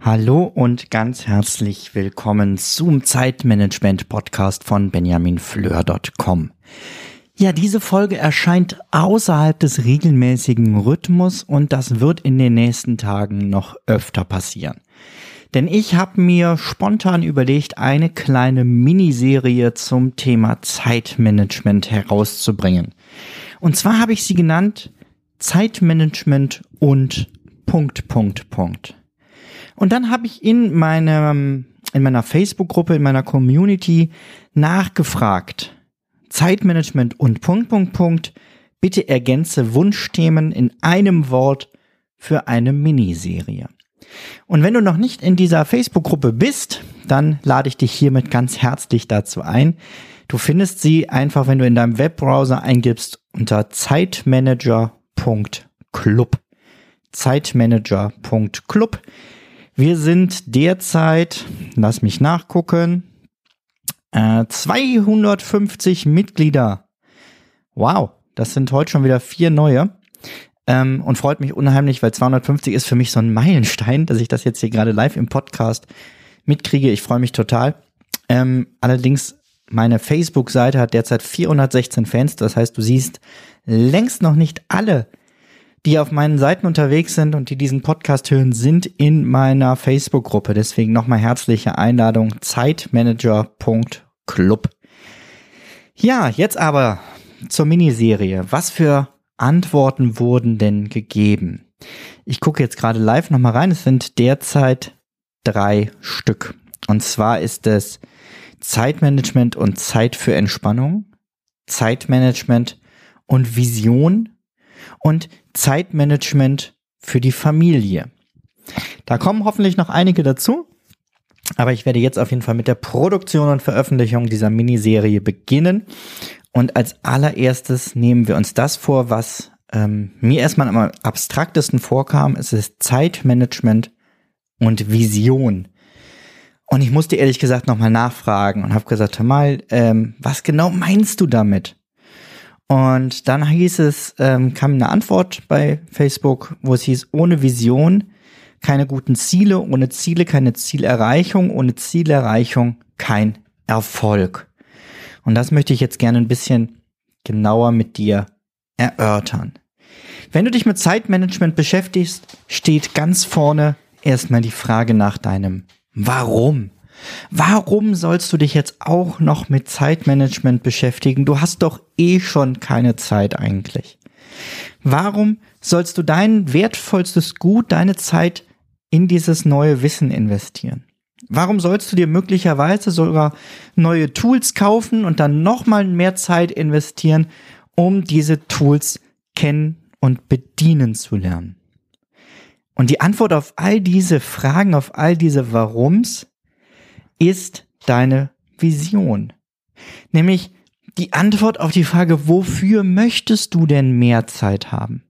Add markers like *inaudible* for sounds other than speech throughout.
Hallo und ganz herzlich willkommen zum Zeitmanagement Podcast von benjaminfleur.com. Ja, diese Folge erscheint außerhalb des regelmäßigen Rhythmus und das wird in den nächsten Tagen noch öfter passieren. Denn ich habe mir spontan überlegt, eine kleine Miniserie zum Thema Zeitmanagement herauszubringen. Und zwar habe ich sie genannt Zeitmanagement und Punkt, Punkt, Punkt. Und dann habe ich in meinem, in meiner Facebook-Gruppe, in meiner Community nachgefragt. Zeitmanagement und Punkt, Punkt, Punkt. Bitte ergänze Wunschthemen in einem Wort für eine Miniserie. Und wenn du noch nicht in dieser Facebook-Gruppe bist, dann lade ich dich hiermit ganz herzlich dazu ein. Du findest sie einfach, wenn du in deinem Webbrowser eingibst, unter zeitmanager.club. Zeitmanager.club. Wir sind derzeit, lass mich nachgucken, äh, 250 Mitglieder. Wow, das sind heute schon wieder vier neue. Ähm, und freut mich unheimlich, weil 250 ist für mich so ein Meilenstein, dass ich das jetzt hier gerade live im Podcast mitkriege. Ich freue mich total. Ähm, allerdings, meine Facebook-Seite hat derzeit 416 Fans. Das heißt, du siehst längst noch nicht alle, die auf meinen Seiten unterwegs sind und die diesen Podcast hören, sind in meiner Facebook-Gruppe. Deswegen nochmal herzliche Einladung zeitmanager.club. Ja, jetzt aber zur Miniserie. Was für Antworten wurden denn gegeben? Ich gucke jetzt gerade live nochmal rein. Es sind derzeit drei Stück. Und zwar ist es Zeitmanagement und Zeit für Entspannung, Zeitmanagement und Vision und Zeitmanagement für die Familie. Da kommen hoffentlich noch einige dazu. Aber ich werde jetzt auf jeden Fall mit der Produktion und Veröffentlichung dieser Miniserie beginnen. Und als allererstes nehmen wir uns das vor, was ähm, mir erstmal am abstraktesten vorkam. Es ist Zeitmanagement und Vision. Und ich musste ehrlich gesagt nochmal nachfragen und habe gesagt, hör mal, ähm, was genau meinst du damit? Und dann hieß es, ähm, kam eine Antwort bei Facebook, wo es hieß, ohne Vision keine guten Ziele, ohne Ziele keine Zielerreichung, ohne Zielerreichung kein Erfolg. Und das möchte ich jetzt gerne ein bisschen genauer mit dir erörtern. Wenn du dich mit Zeitmanagement beschäftigst, steht ganz vorne erstmal die Frage nach deinem Warum. Warum sollst du dich jetzt auch noch mit Zeitmanagement beschäftigen? Du hast doch eh schon keine Zeit eigentlich. Warum sollst du dein wertvollstes Gut, deine Zeit in dieses neue Wissen investieren? Warum sollst du dir möglicherweise sogar neue Tools kaufen und dann nochmal mehr Zeit investieren, um diese Tools kennen und bedienen zu lernen? Und die Antwort auf all diese Fragen, auf all diese Warums ist deine Vision. Nämlich die Antwort auf die Frage, wofür möchtest du denn mehr Zeit haben?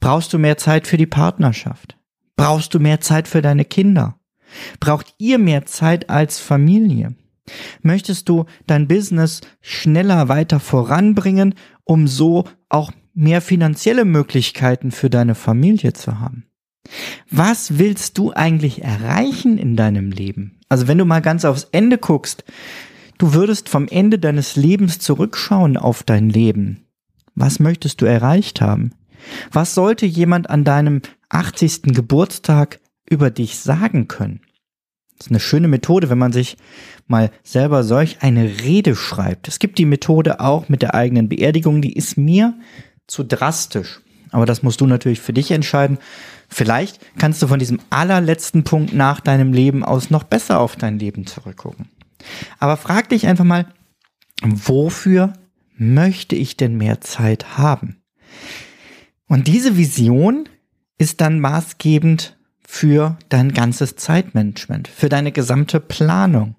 Brauchst du mehr Zeit für die Partnerschaft? Brauchst du mehr Zeit für deine Kinder? Braucht ihr mehr Zeit als Familie? Möchtest du dein Business schneller weiter voranbringen, um so auch mehr finanzielle Möglichkeiten für deine Familie zu haben? Was willst du eigentlich erreichen in deinem Leben? Also wenn du mal ganz aufs Ende guckst, du würdest vom Ende deines Lebens zurückschauen auf dein Leben. Was möchtest du erreicht haben? Was sollte jemand an deinem 80. Geburtstag über dich sagen können? Das ist eine schöne Methode, wenn man sich mal selber solch eine Rede schreibt. Es gibt die Methode auch mit der eigenen Beerdigung, die ist mir zu drastisch. Aber das musst du natürlich für dich entscheiden. Vielleicht kannst du von diesem allerletzten Punkt nach deinem Leben aus noch besser auf dein Leben zurückgucken. Aber frag dich einfach mal, wofür möchte ich denn mehr Zeit haben? Und diese Vision ist dann maßgebend für dein ganzes Zeitmanagement, für deine gesamte Planung.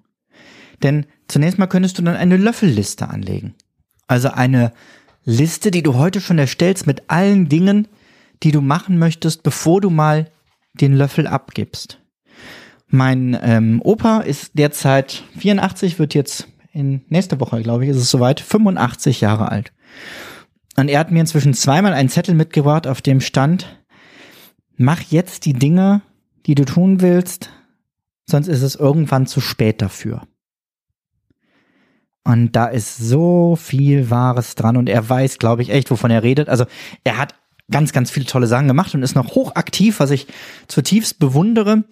Denn zunächst mal könntest du dann eine Löffelliste anlegen. Also eine Liste, die du heute schon erstellst mit allen Dingen, die du machen möchtest, bevor du mal den Löffel abgibst. Mein ähm, Opa ist derzeit 84, wird jetzt in nächste Woche, glaube ich, ist es soweit, 85 Jahre alt. Und er hat mir inzwischen zweimal einen Zettel mitgebracht, auf dem stand, mach jetzt die Dinge, die du tun willst, sonst ist es irgendwann zu spät dafür. Und da ist so viel Wahres dran und er weiß, glaube ich, echt, wovon er redet. Also er hat ganz, ganz viele tolle Sachen gemacht und ist noch hochaktiv, was ich zutiefst bewundere.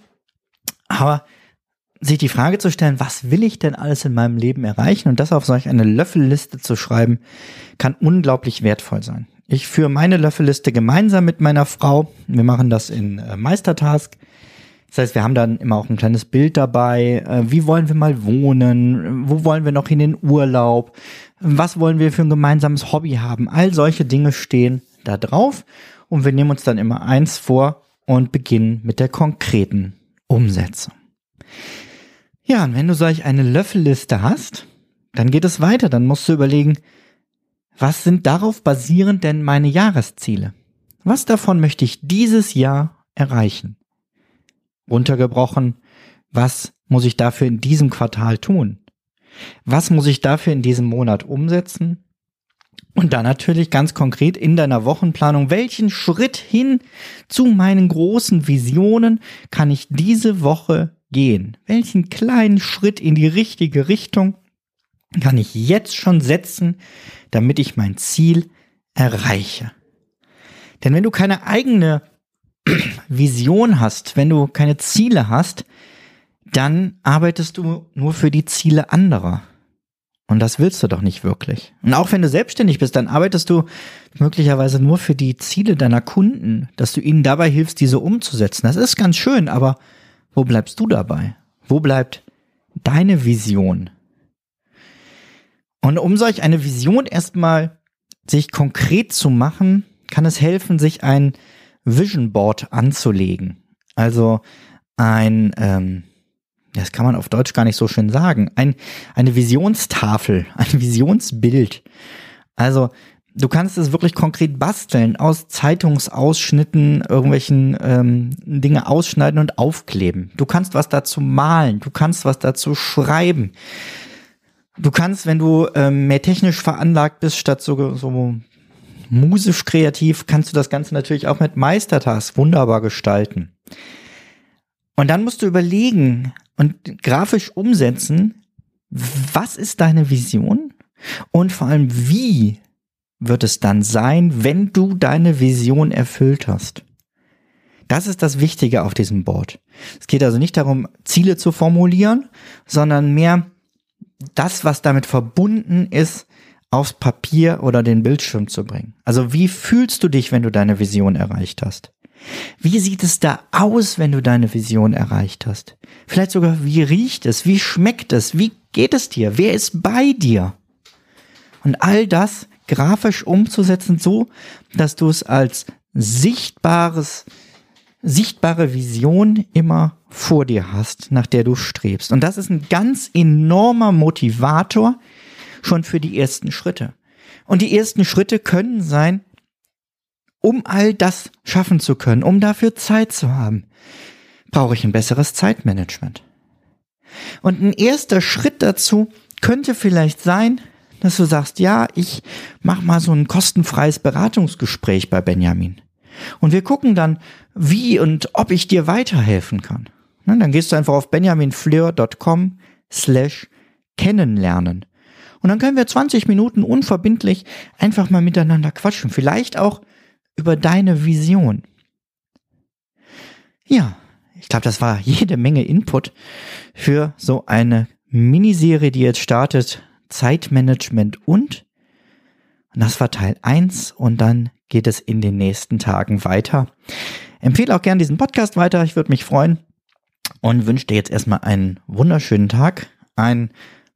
Aber sich die Frage zu stellen, was will ich denn alles in meinem Leben erreichen und das auf solch eine Löffelliste zu schreiben, kann unglaublich wertvoll sein. Ich führe meine Löffelliste gemeinsam mit meiner Frau. Wir machen das in äh, Meistertask. Das heißt, wir haben dann immer auch ein kleines Bild dabei. Äh, wie wollen wir mal wohnen? Wo wollen wir noch in den Urlaub? Was wollen wir für ein gemeinsames Hobby haben? All solche Dinge stehen da drauf. Und wir nehmen uns dann immer eins vor und beginnen mit der konkreten Umsetzung. Ja, und wenn du solch eine Löffelliste hast, dann geht es weiter. Dann musst du überlegen, was sind darauf basierend denn meine Jahresziele? Was davon möchte ich dieses Jahr erreichen? Runtergebrochen, was muss ich dafür in diesem Quartal tun? Was muss ich dafür in diesem Monat umsetzen? Und dann natürlich ganz konkret in deiner Wochenplanung, welchen Schritt hin zu meinen großen Visionen kann ich diese Woche gehen? Welchen kleinen Schritt in die richtige Richtung kann ich jetzt schon setzen, damit ich mein Ziel erreiche? Denn wenn du keine eigene *clears throat* Vision hast, wenn du keine Ziele hast, dann arbeitest du nur für die Ziele anderer. Und das willst du doch nicht wirklich. Und auch wenn du selbstständig bist, dann arbeitest du möglicherweise nur für die Ziele deiner Kunden, dass du ihnen dabei hilfst, diese umzusetzen. Das ist ganz schön, aber wo bleibst du dabei? Wo bleibt deine Vision? Und um solch eine Vision erstmal sich konkret zu machen, kann es helfen, sich ein Vision Board anzulegen. Also ein, ähm, das kann man auf Deutsch gar nicht so schön sagen, ein, eine Visionstafel, *laughs* ein Visionsbild. Also du kannst es wirklich konkret basteln, aus Zeitungsausschnitten irgendwelchen ähm, Dinge ausschneiden und aufkleben. Du kannst was dazu malen, du kannst was dazu schreiben. Du kannst, wenn du ähm, mehr technisch veranlagt bist, statt so, so musisch kreativ, kannst du das Ganze natürlich auch mit Meistertask wunderbar gestalten. Und dann musst du überlegen und grafisch umsetzen, was ist deine Vision und vor allem, wie wird es dann sein, wenn du deine Vision erfüllt hast. Das ist das Wichtige auf diesem Board. Es geht also nicht darum, Ziele zu formulieren, sondern mehr das, was damit verbunden ist, aufs Papier oder den Bildschirm zu bringen. Also wie fühlst du dich, wenn du deine Vision erreicht hast? Wie sieht es da aus, wenn du deine Vision erreicht hast? Vielleicht sogar, wie riecht es? Wie schmeckt es? Wie geht es dir? Wer ist bei dir? Und all das grafisch umzusetzen, so dass du es als sichtbares, sichtbare Vision immer vor dir hast, nach der du strebst. Und das ist ein ganz enormer Motivator schon für die ersten Schritte. Und die ersten Schritte können sein, um all das schaffen zu können, um dafür Zeit zu haben, brauche ich ein besseres Zeitmanagement. Und ein erster Schritt dazu könnte vielleicht sein, dass du sagst, ja, ich mach mal so ein kostenfreies Beratungsgespräch bei Benjamin. Und wir gucken dann, wie und ob ich dir weiterhelfen kann. dann gehst du einfach auf benjaminfleur.com slash kennenlernen. Und dann können wir 20 Minuten unverbindlich einfach mal miteinander quatschen. Vielleicht auch über deine Vision. Ja, ich glaube, das war jede Menge Input für so eine Miniserie, die jetzt startet Zeitmanagement und. Und das war Teil 1 und dann geht es in den nächsten Tagen weiter. Empfehle auch gern diesen Podcast weiter, ich würde mich freuen und wünsche dir jetzt erstmal einen wunderschönen Tag, einen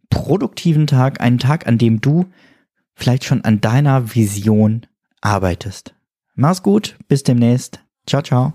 produktiven Tag, einen Tag, an dem du vielleicht schon an deiner Vision arbeitest. Mach's gut, bis demnächst. Ciao, ciao.